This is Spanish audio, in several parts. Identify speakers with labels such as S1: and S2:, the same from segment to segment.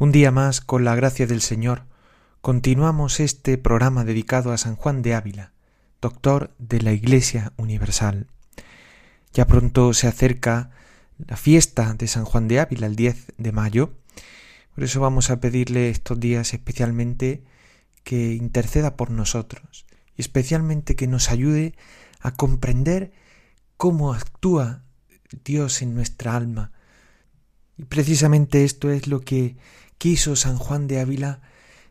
S1: Un día más, con la gracia del Señor, continuamos este programa dedicado a San Juan de Ávila, doctor de la Iglesia Universal. Ya pronto se acerca la fiesta de San Juan de Ávila, el 10 de mayo. Por eso vamos a pedirle estos días especialmente que interceda por nosotros y especialmente que nos ayude a comprender cómo actúa Dios en nuestra alma. Y precisamente esto es lo que quiso San Juan de Ávila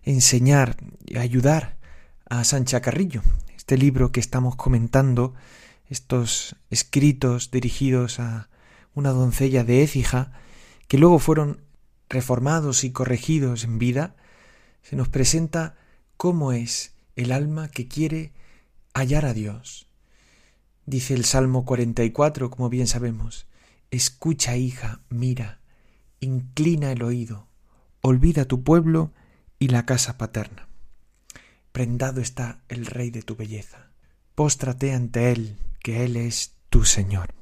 S1: enseñar y ayudar a Sancha Carrillo. Este libro que estamos comentando, estos escritos dirigidos a una doncella de Écija, que luego fueron reformados y corregidos en vida, se nos presenta cómo es el alma que quiere hallar a Dios. Dice el Salmo 44, como bien sabemos, escucha hija, mira, inclina el oído, olvida tu pueblo y la casa paterna. Prendado está el Rey de tu belleza. Póstrate ante Él, que Él es tu Señor.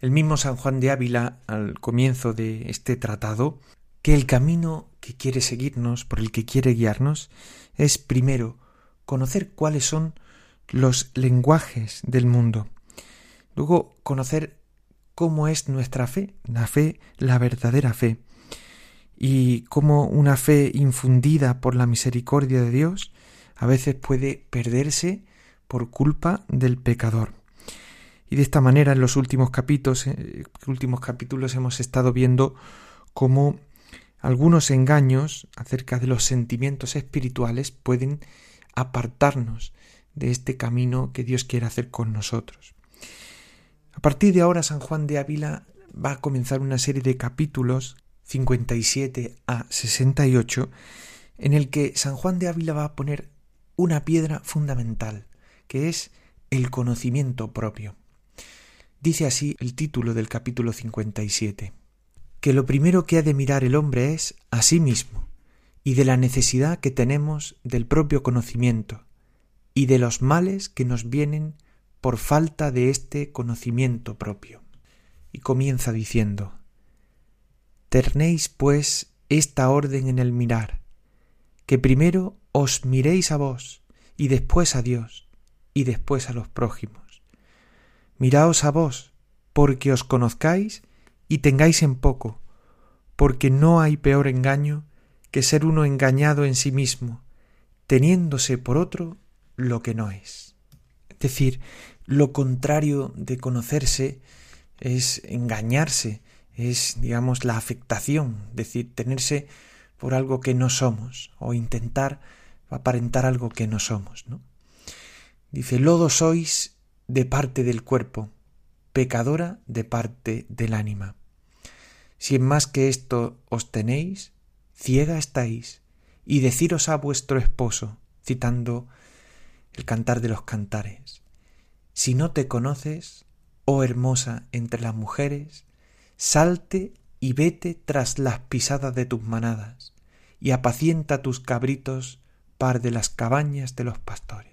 S1: El mismo San Juan de Ávila, al comienzo de este tratado, que el camino que quiere seguirnos, por el que quiere guiarnos, es primero conocer cuáles son los lenguajes del mundo, luego conocer cómo es nuestra fe, la fe, la verdadera fe, y cómo una fe infundida por la misericordia de Dios a veces puede perderse por culpa del pecador. Y de esta manera en los últimos capítulos, eh, últimos capítulos hemos estado viendo cómo algunos engaños acerca de los sentimientos espirituales pueden apartarnos de este camino que Dios quiere hacer con nosotros. A partir de ahora San Juan de Ávila va a comenzar una serie de capítulos 57 a 68, en el que San Juan de Ávila va a poner una piedra fundamental, que es el conocimiento propio. Dice así el título del capítulo 57, que lo primero que ha de mirar el hombre es a sí mismo, y de la necesidad que tenemos del propio conocimiento, y de los males que nos vienen por falta de este conocimiento propio. Y comienza diciendo, Ternéis, pues, esta orden en el mirar, que primero os miréis a vos, y después a Dios, y después a los prójimos. Miraos a vos, porque os conozcáis y tengáis en poco, porque no hay peor engaño que ser uno engañado en sí mismo, teniéndose por otro lo que no es. Es decir, lo contrario de conocerse es engañarse, es, digamos, la afectación, es decir, tenerse por algo que no somos o intentar aparentar algo que no somos, ¿no? Dice, lodo sois de parte del cuerpo, pecadora de parte del ánima. Si en más que esto os tenéis, ciega estáis, y deciros a vuestro esposo, citando el cantar de los cantares, si no te conoces, oh hermosa entre las mujeres, salte y vete tras las pisadas de tus manadas, y apacienta tus cabritos par de las cabañas de los pastores.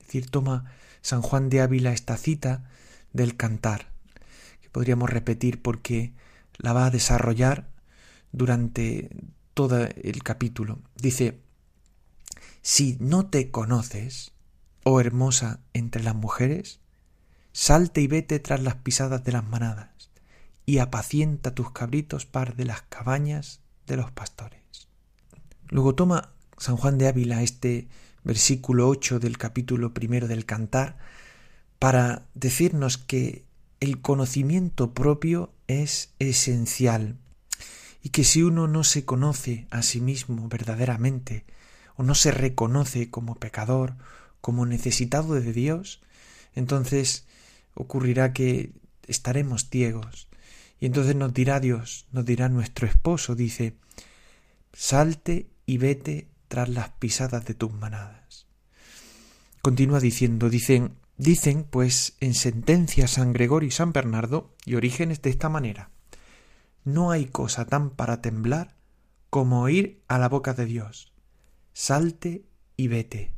S1: Es decir, toma San Juan de Ávila esta cita del cantar, que podríamos repetir porque la va a desarrollar durante todo el capítulo. Dice, si no te conoces, oh hermosa entre las mujeres, salte y vete tras las pisadas de las manadas, y apacienta tus cabritos par de las cabañas de los pastores. Luego toma San Juan de Ávila este versículo 8 del capítulo primero del Cantar para decirnos que el conocimiento propio es esencial y que si uno no se conoce a sí mismo verdaderamente o no se reconoce como pecador, como necesitado de Dios, entonces ocurrirá que estaremos ciegos Y entonces nos dirá Dios, nos dirá nuestro esposo, dice, salte y vete tras las pisadas de tus manadas. Continúa diciendo, dicen, dicen pues en sentencia San Gregorio y San Bernardo y Orígenes de esta manera, no hay cosa tan para temblar como ir a la boca de Dios. Salte y vete.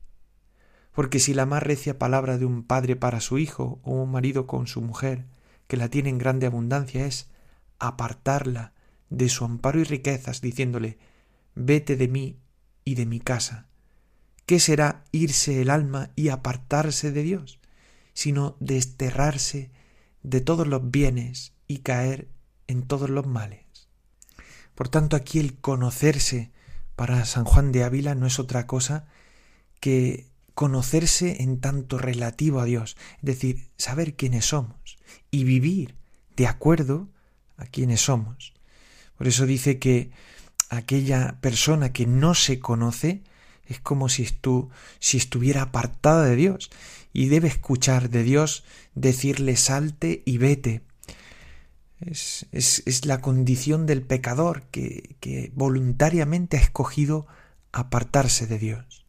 S1: Porque si la más recia palabra de un padre para su hijo o un marido con su mujer, que la tiene en grande abundancia, es apartarla de su amparo y riquezas, diciéndole Vete de mí y de mi casa. ¿Qué será irse el alma y apartarse de Dios? sino desterrarse de todos los bienes y caer en todos los males. Por tanto, aquí el conocerse para San Juan de Ávila no es otra cosa que conocerse en tanto relativo a Dios, es decir, saber quiénes somos y vivir de acuerdo a quiénes somos. Por eso dice que aquella persona que no se conoce es como si, si estuviera apartada de Dios y debe escuchar de Dios decirle salte y vete. Es, es, la condición del pecador que, que voluntariamente ha escogido apartarse de Dios.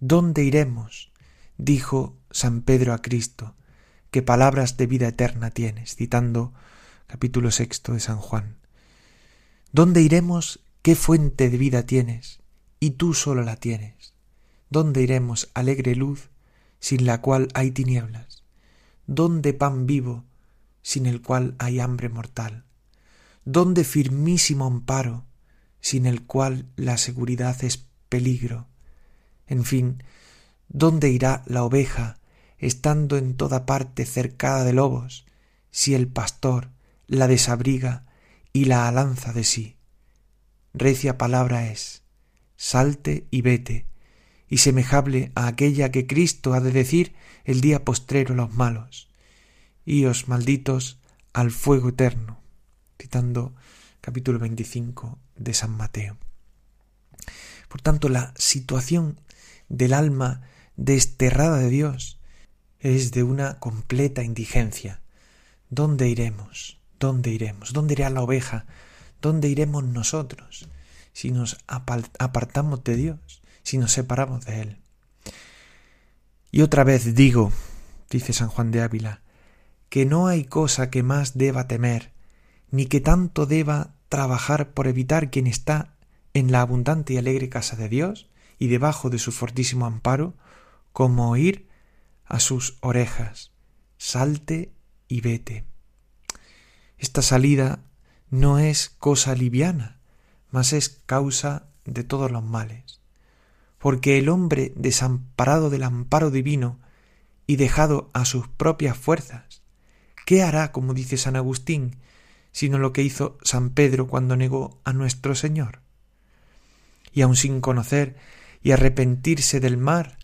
S1: ¿Dónde iremos? dijo San Pedro a Cristo, qué palabras de vida eterna tienes, citando capítulo sexto de San Juan. ¿Dónde iremos? ¿Qué fuente de vida tienes? y tú solo la tienes. ¿Dónde iremos, alegre luz, sin la cual hay tinieblas? ¿Dónde pan vivo, sin el cual hay hambre mortal? ¿Dónde firmísimo amparo, sin el cual la seguridad es peligro? En fin, ¿dónde irá la oveja, estando en toda parte cercada de lobos, si el pastor la desabriga y la alanza de sí? Recia palabra es, salte y vete, y semejable a aquella que Cristo ha de decir el día postrero a los malos, os malditos al fuego eterno, citando capítulo 25 de San Mateo. Por tanto, la situación del alma desterrada de Dios es de una completa indigencia. ¿Dónde iremos? ¿Dónde iremos? ¿Dónde irá la oveja? ¿Dónde iremos nosotros? si nos apartamos de Dios, si nos separamos de Él. Y otra vez digo, dice San Juan de Ávila, que no hay cosa que más deba temer, ni que tanto deba trabajar por evitar quien está en la abundante y alegre casa de Dios y debajo de su fortísimo amparo, como oír a sus orejas, salte y vete. Esta salida no es cosa liviana, mas es causa de todos los males. Porque el hombre desamparado del amparo divino y dejado a sus propias fuerzas, ¿qué hará, como dice San Agustín, sino lo que hizo San Pedro cuando negó a nuestro Señor? Y aun sin conocer y arrepentirse del mar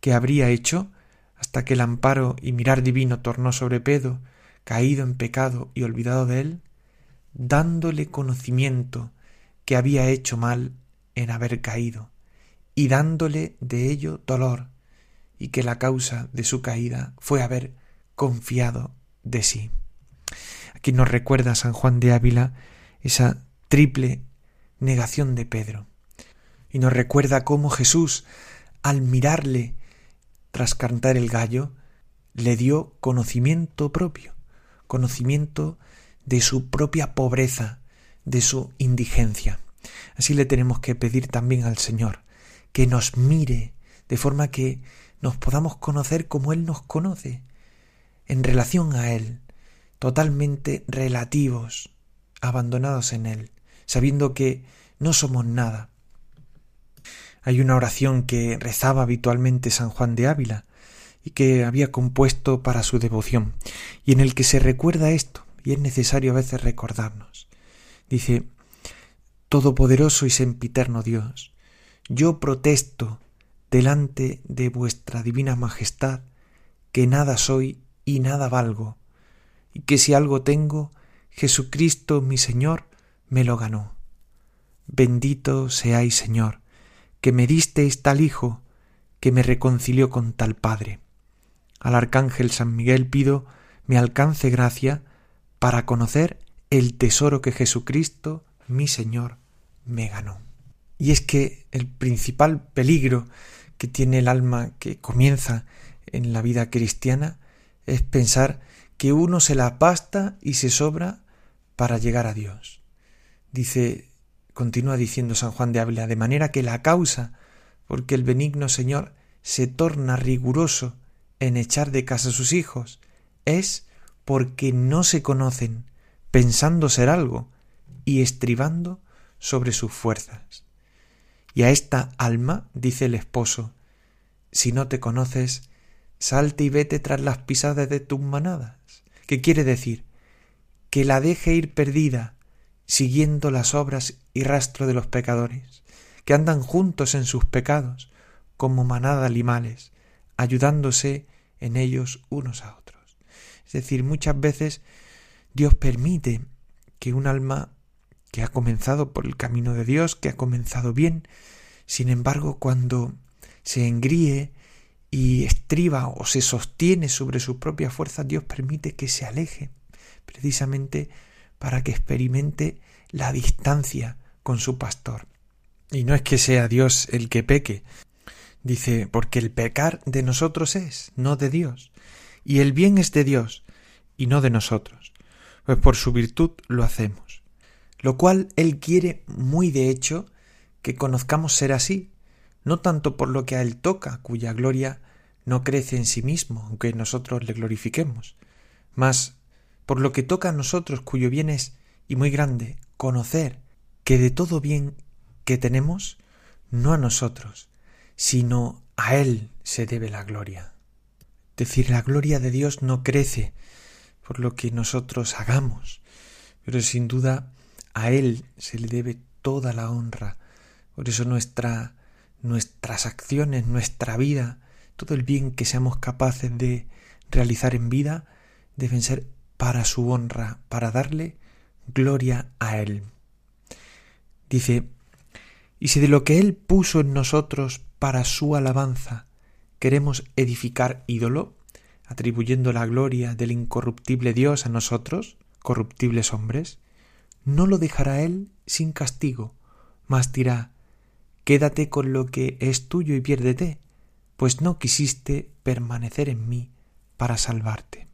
S1: que habría hecho, hasta que el amparo y mirar divino tornó sobre Pedro, caído en pecado y olvidado de él, dándole conocimiento que había hecho mal en haber caído, y dándole de ello dolor, y que la causa de su caída fue haber confiado de sí. Aquí nos recuerda San Juan de Ávila esa triple negación de Pedro, y nos recuerda cómo Jesús, al mirarle tras cantar el gallo, le dio conocimiento propio, conocimiento de su propia pobreza, de su indigencia. Así le tenemos que pedir también al Señor que nos mire de forma que nos podamos conocer como Él nos conoce, en relación a Él, totalmente relativos, abandonados en Él, sabiendo que no somos nada. Hay una oración que rezaba habitualmente San Juan de Ávila y que había compuesto para su devoción, y en el que se recuerda esto, y es necesario a veces recordarnos. Dice, Todopoderoso y sempiterno Dios, yo protesto delante de vuestra divina majestad que nada soy y nada valgo, y que si algo tengo, Jesucristo mi Señor me lo ganó. Bendito seáis, Señor, que me disteis tal Hijo, que me reconcilió con tal Padre. Al Arcángel San Miguel pido me alcance gracia para conocer el tesoro que Jesucristo, mi Señor, me ganó. Y es que el principal peligro que tiene el alma que comienza en la vida cristiana es pensar que uno se la pasta y se sobra para llegar a Dios. Dice, continúa diciendo San Juan de Ávila, de manera que la causa porque el benigno Señor se torna riguroso en echar de casa a sus hijos es porque no se conocen, pensando ser algo y estribando sobre sus fuerzas. Y a esta alma, dice el esposo, si no te conoces, salte y vete tras las pisadas de tus manadas. ¿Qué quiere decir? Que la deje ir perdida, siguiendo las obras y rastro de los pecadores, que andan juntos en sus pecados, como manada de animales, ayudándose en ellos unos a otros. Es decir, muchas veces Dios permite que un alma que ha comenzado por el camino de Dios, que ha comenzado bien, sin embargo, cuando se engríe y estriba o se sostiene sobre su propia fuerza, Dios permite que se aleje, precisamente para que experimente la distancia con su pastor. Y no es que sea Dios el que peque, dice, porque el pecar de nosotros es, no de Dios, y el bien es de Dios, y no de nosotros, pues por su virtud lo hacemos. Lo cual Él quiere muy de hecho que conozcamos ser así, no tanto por lo que a Él toca, cuya gloria no crece en sí mismo, aunque nosotros le glorifiquemos, mas por lo que toca a nosotros, cuyo bien es, y muy grande, conocer que de todo bien que tenemos, no a nosotros, sino a Él se debe la gloria. Es decir, la gloria de Dios no crece por lo que nosotros hagamos, pero sin duda a Él se le debe toda la honra. Por eso nuestra, nuestras acciones, nuestra vida, todo el bien que seamos capaces de realizar en vida, deben ser para su honra, para darle gloria a Él. Dice, y si de lo que Él puso en nosotros para su alabanza queremos edificar ídolo, atribuyendo la gloria del incorruptible Dios a nosotros, corruptibles hombres, no lo dejará él sin castigo, mas dirá Quédate con lo que es tuyo y piérdete, pues no quisiste permanecer en mí para salvarte.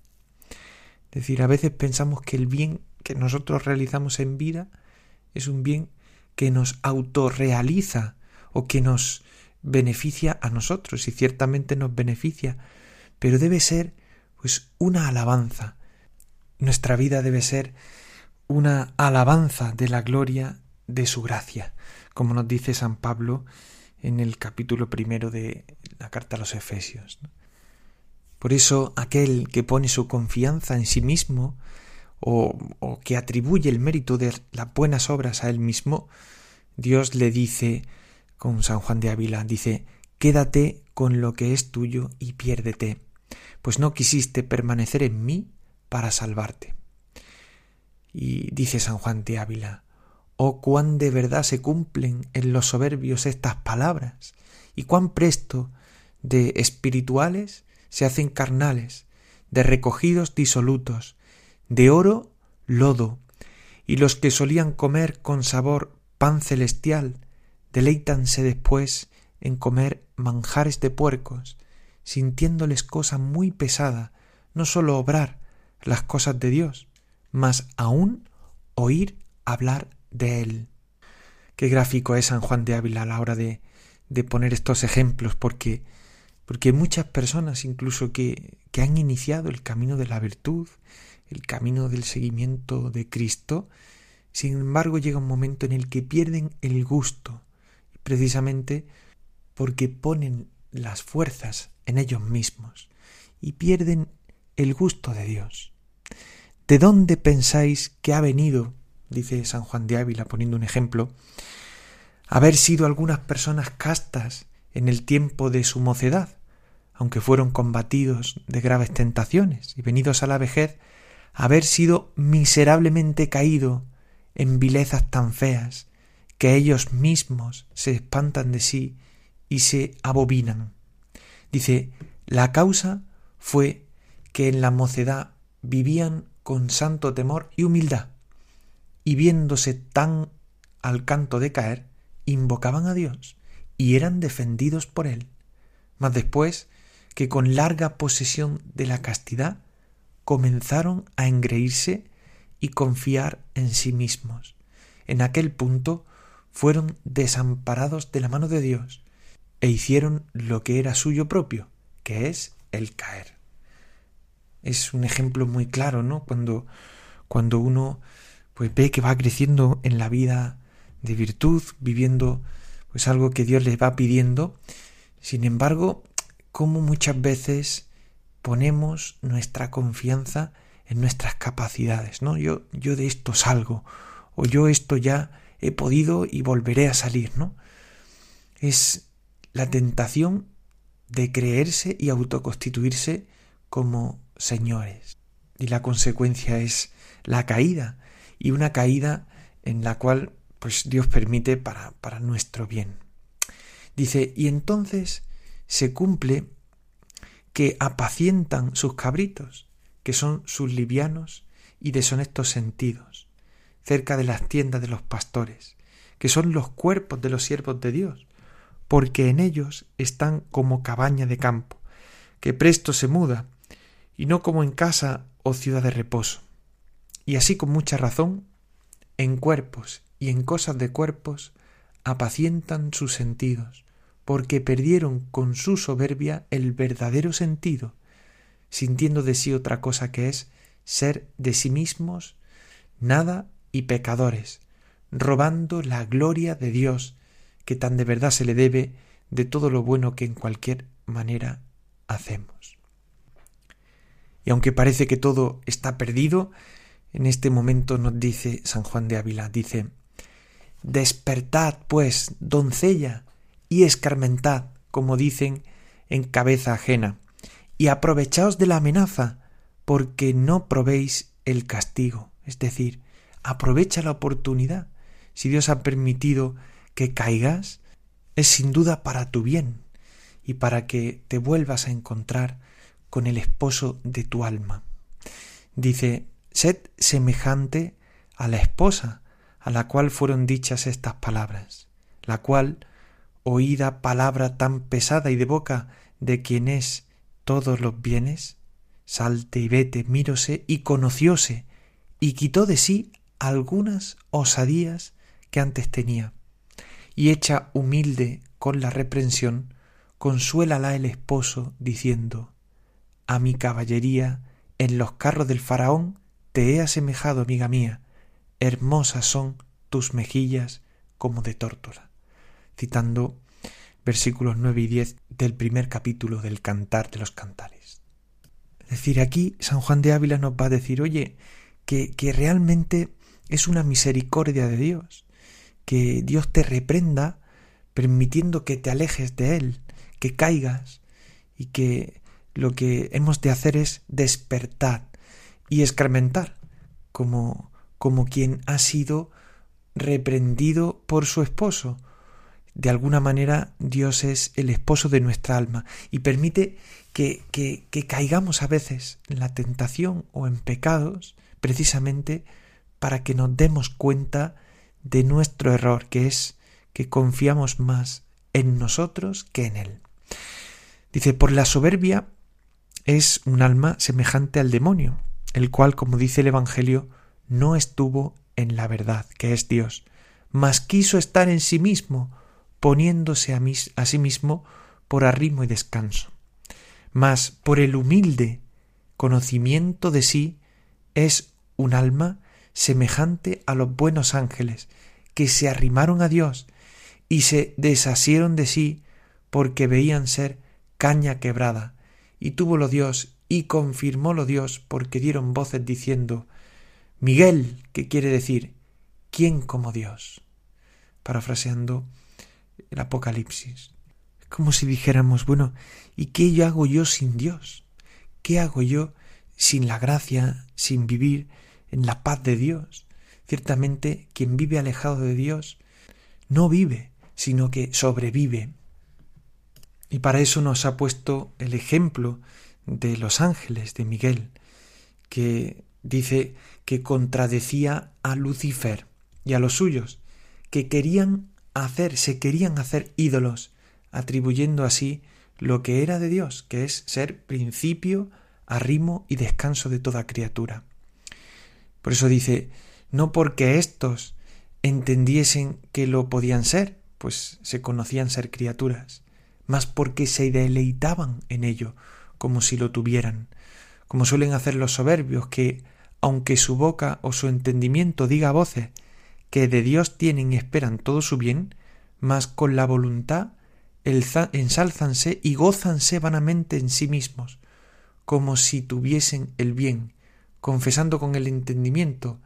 S1: Es decir, a veces pensamos que el bien que nosotros realizamos en vida es un bien que nos autorrealiza o que nos beneficia a nosotros y ciertamente nos beneficia, pero debe ser pues una alabanza. Nuestra vida debe ser una alabanza de la gloria de su gracia, como nos dice San Pablo en el capítulo primero de la carta a los Efesios. Por eso aquel que pone su confianza en sí mismo o, o que atribuye el mérito de las buenas obras a él mismo, Dios le dice con San Juan de Ávila, dice, quédate con lo que es tuyo y piérdete, pues no quisiste permanecer en mí para salvarte. Y dice San Juan de Ávila, oh cuán de verdad se cumplen en los soberbios estas palabras, y cuán presto de espirituales se hacen carnales, de recogidos disolutos, de oro lodo, y los que solían comer con sabor pan celestial, deleítanse después en comer manjares de puercos, sintiéndoles cosa muy pesada, no sólo obrar las cosas de Dios, más aún oír hablar de él. Qué gráfico es San Juan de Ávila a la hora de, de poner estos ejemplos, porque, porque muchas personas, incluso que, que han iniciado el camino de la virtud, el camino del seguimiento de Cristo, sin embargo llega un momento en el que pierden el gusto, precisamente porque ponen las fuerzas en ellos mismos y pierden el gusto de Dios. ¿De dónde pensáis que ha venido, dice San Juan de Ávila poniendo un ejemplo, haber sido algunas personas castas en el tiempo de su mocedad, aunque fueron combatidos de graves tentaciones y venidos a la vejez, haber sido miserablemente caído en vilezas tan feas que ellos mismos se espantan de sí y se abobinan. Dice, la causa fue que en la mocedad vivían con santo temor y humildad, y viéndose tan al canto de caer, invocaban a Dios y eran defendidos por él. Mas después, que con larga posesión de la castidad, comenzaron a engreírse y confiar en sí mismos. En aquel punto fueron desamparados de la mano de Dios e hicieron lo que era suyo propio, que es el caer. Es un ejemplo muy claro, ¿no? Cuando, cuando uno pues ve que va creciendo en la vida de virtud, viviendo pues algo que Dios les va pidiendo. Sin embargo, como muchas veces ponemos nuestra confianza en nuestras capacidades, ¿no? Yo, yo de esto salgo, o yo esto ya he podido y volveré a salir, ¿no? Es la tentación de creerse y autoconstituirse como señores. Y la consecuencia es la caída, y una caída en la cual pues Dios permite para, para nuestro bien. Dice, y entonces se cumple que apacientan sus cabritos, que son sus livianos y deshonestos sentidos, cerca de las tiendas de los pastores, que son los cuerpos de los siervos de Dios, porque en ellos están como cabaña de campo, que presto se muda, y no como en casa o ciudad de reposo. Y así con mucha razón, en cuerpos y en cosas de cuerpos apacientan sus sentidos, porque perdieron con su soberbia el verdadero sentido, sintiendo de sí otra cosa que es ser de sí mismos nada y pecadores, robando la gloria de Dios, que tan de verdad se le debe de todo lo bueno que en cualquier manera hacemos. Y aunque parece que todo está perdido, en este momento nos dice San Juan de Ávila, dice, Despertad, pues, doncella, y escarmentad, como dicen en cabeza ajena, y aprovechaos de la amenaza, porque no probéis el castigo. Es decir, aprovecha la oportunidad. Si Dios ha permitido que caigas, es sin duda para tu bien y para que te vuelvas a encontrar con el esposo de tu alma. Dice, sed semejante a la esposa, a la cual fueron dichas estas palabras, la cual, oída palabra tan pesada y de boca de quien es todos los bienes, salte y vete, mírose y conocióse, y quitó de sí algunas osadías que antes tenía, y hecha humilde con la reprensión, consuélala el esposo, diciendo A mi caballería en los carros del faraón te he asemejado, amiga mía, hermosas son tus mejillas como de tórtola, citando versículos 9 y 10 del primer capítulo del Cantar de los Cantares. Es decir, aquí San Juan de Ávila nos va a decir, oye, que, que realmente es una misericordia de Dios, que Dios te reprenda permitiendo que te alejes de Él, que caigas y que lo que hemos de hacer es despertar y escarmentar como como quien ha sido reprendido por su esposo. De alguna manera Dios es el esposo de nuestra alma y permite que, que, que caigamos a veces en la tentación o en pecados precisamente para que nos demos cuenta de nuestro error, que es que confiamos más en nosotros que en Él. Dice, por la soberbia es un alma semejante al demonio, el cual, como dice el Evangelio, no estuvo en la verdad, que es Dios, mas quiso estar en sí mismo, poniéndose a, a sí mismo por arrimo y descanso. Mas por el humilde conocimiento de sí es un alma semejante a los buenos ángeles, que se arrimaron a Dios y se desasieron de sí porque veían ser caña quebrada, y túvolo Dios y confirmólo Dios porque dieron voces diciendo Miguel, que quiere decir ¿quién como Dios? Parafraseando el Apocalipsis. Como si dijéramos, bueno, ¿y qué hago yo sin Dios? ¿Qué hago yo sin la gracia, sin vivir en la paz de Dios? Ciertamente, quien vive alejado de Dios no vive, sino que sobrevive. Y para eso nos ha puesto el ejemplo de los ángeles de Miguel, que dice que contradecía a Lucifer y a los suyos, que querían hacer, se querían hacer ídolos, atribuyendo así lo que era de Dios, que es ser principio, arrimo y descanso de toda criatura. Por eso dice, no porque éstos entendiesen que lo podían ser, pues se conocían ser criaturas, mas porque se deleitaban en ello, como si lo tuvieran, como suelen hacer los soberbios, que, aunque su boca o su entendimiento diga voces que de Dios tienen y esperan todo su bien, mas con la voluntad ensálzanse y gózanse vanamente en sí mismos, como si tuviesen el bien, confesando con el entendimiento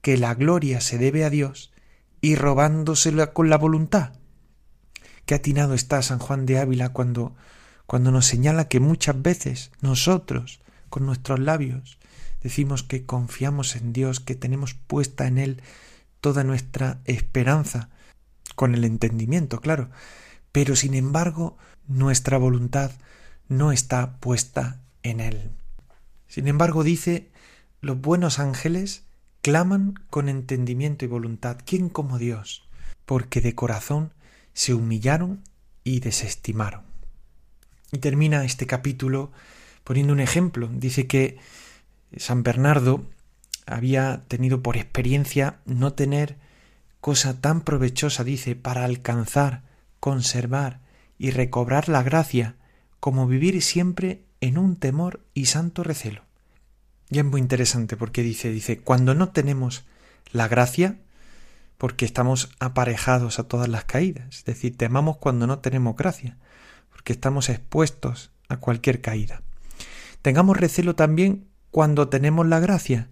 S1: que la gloria se debe a Dios y robándosela con la voluntad. Qué atinado está San Juan de Ávila cuando, cuando nos señala que muchas veces nosotros, con nuestros labios, decimos que confiamos en Dios, que tenemos puesta en Él toda nuestra esperanza, con el entendimiento, claro, pero sin embargo nuestra voluntad no está puesta en Él. Sin embargo, dice, los buenos ángeles claman con entendimiento y voluntad. ¿Quién como Dios? Porque de corazón se humillaron y desestimaron. Y termina este capítulo poniendo un ejemplo. Dice que San Bernardo había tenido por experiencia no tener cosa tan provechosa, dice, para alcanzar conservar y recobrar la gracia, como vivir siempre en un temor y santo recelo. Y es muy interesante porque dice, dice, cuando no tenemos la gracia, porque estamos aparejados a todas las caídas, es decir, temamos cuando no tenemos gracia, porque estamos expuestos a cualquier caída. Tengamos recelo también cuando tenemos la gracia,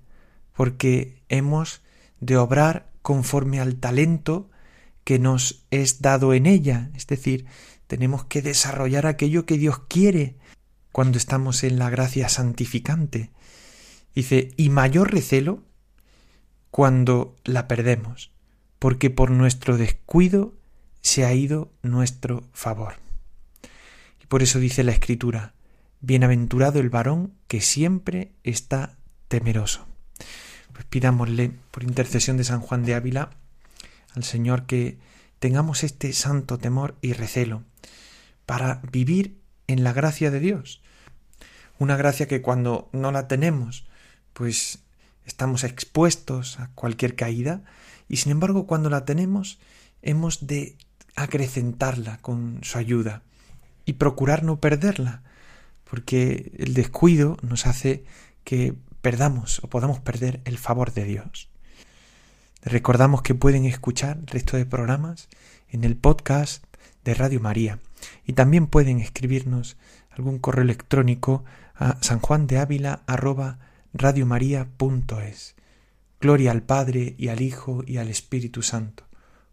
S1: porque hemos de obrar conforme al talento que nos es dado en ella, es decir, tenemos que desarrollar aquello que Dios quiere cuando estamos en la gracia santificante. Dice, y mayor recelo cuando la perdemos, porque por nuestro descuido se ha ido nuestro favor. Y por eso dice la Escritura, Bienaventurado el varón que siempre está temeroso. Pues pidámosle, por intercesión de San Juan de Ávila, al Señor que tengamos este santo temor y recelo para vivir en la gracia de Dios. Una gracia que cuando no la tenemos, pues estamos expuestos a cualquier caída y sin embargo cuando la tenemos hemos de acrecentarla con su ayuda y procurar no perderla, porque el descuido nos hace que perdamos o podamos perder el favor de Dios. Recordamos que pueden escuchar el resto de programas en el podcast de Radio María y también pueden escribirnos algún correo electrónico a sanjuandeavila@radiomaria.es. Gloria al Padre y al Hijo y al Espíritu Santo,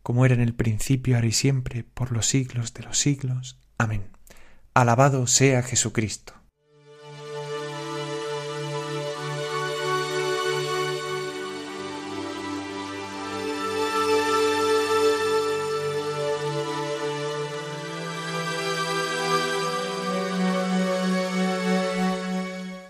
S1: como era en el principio, ahora y siempre, por los siglos de los siglos. Amén. Alabado sea Jesucristo.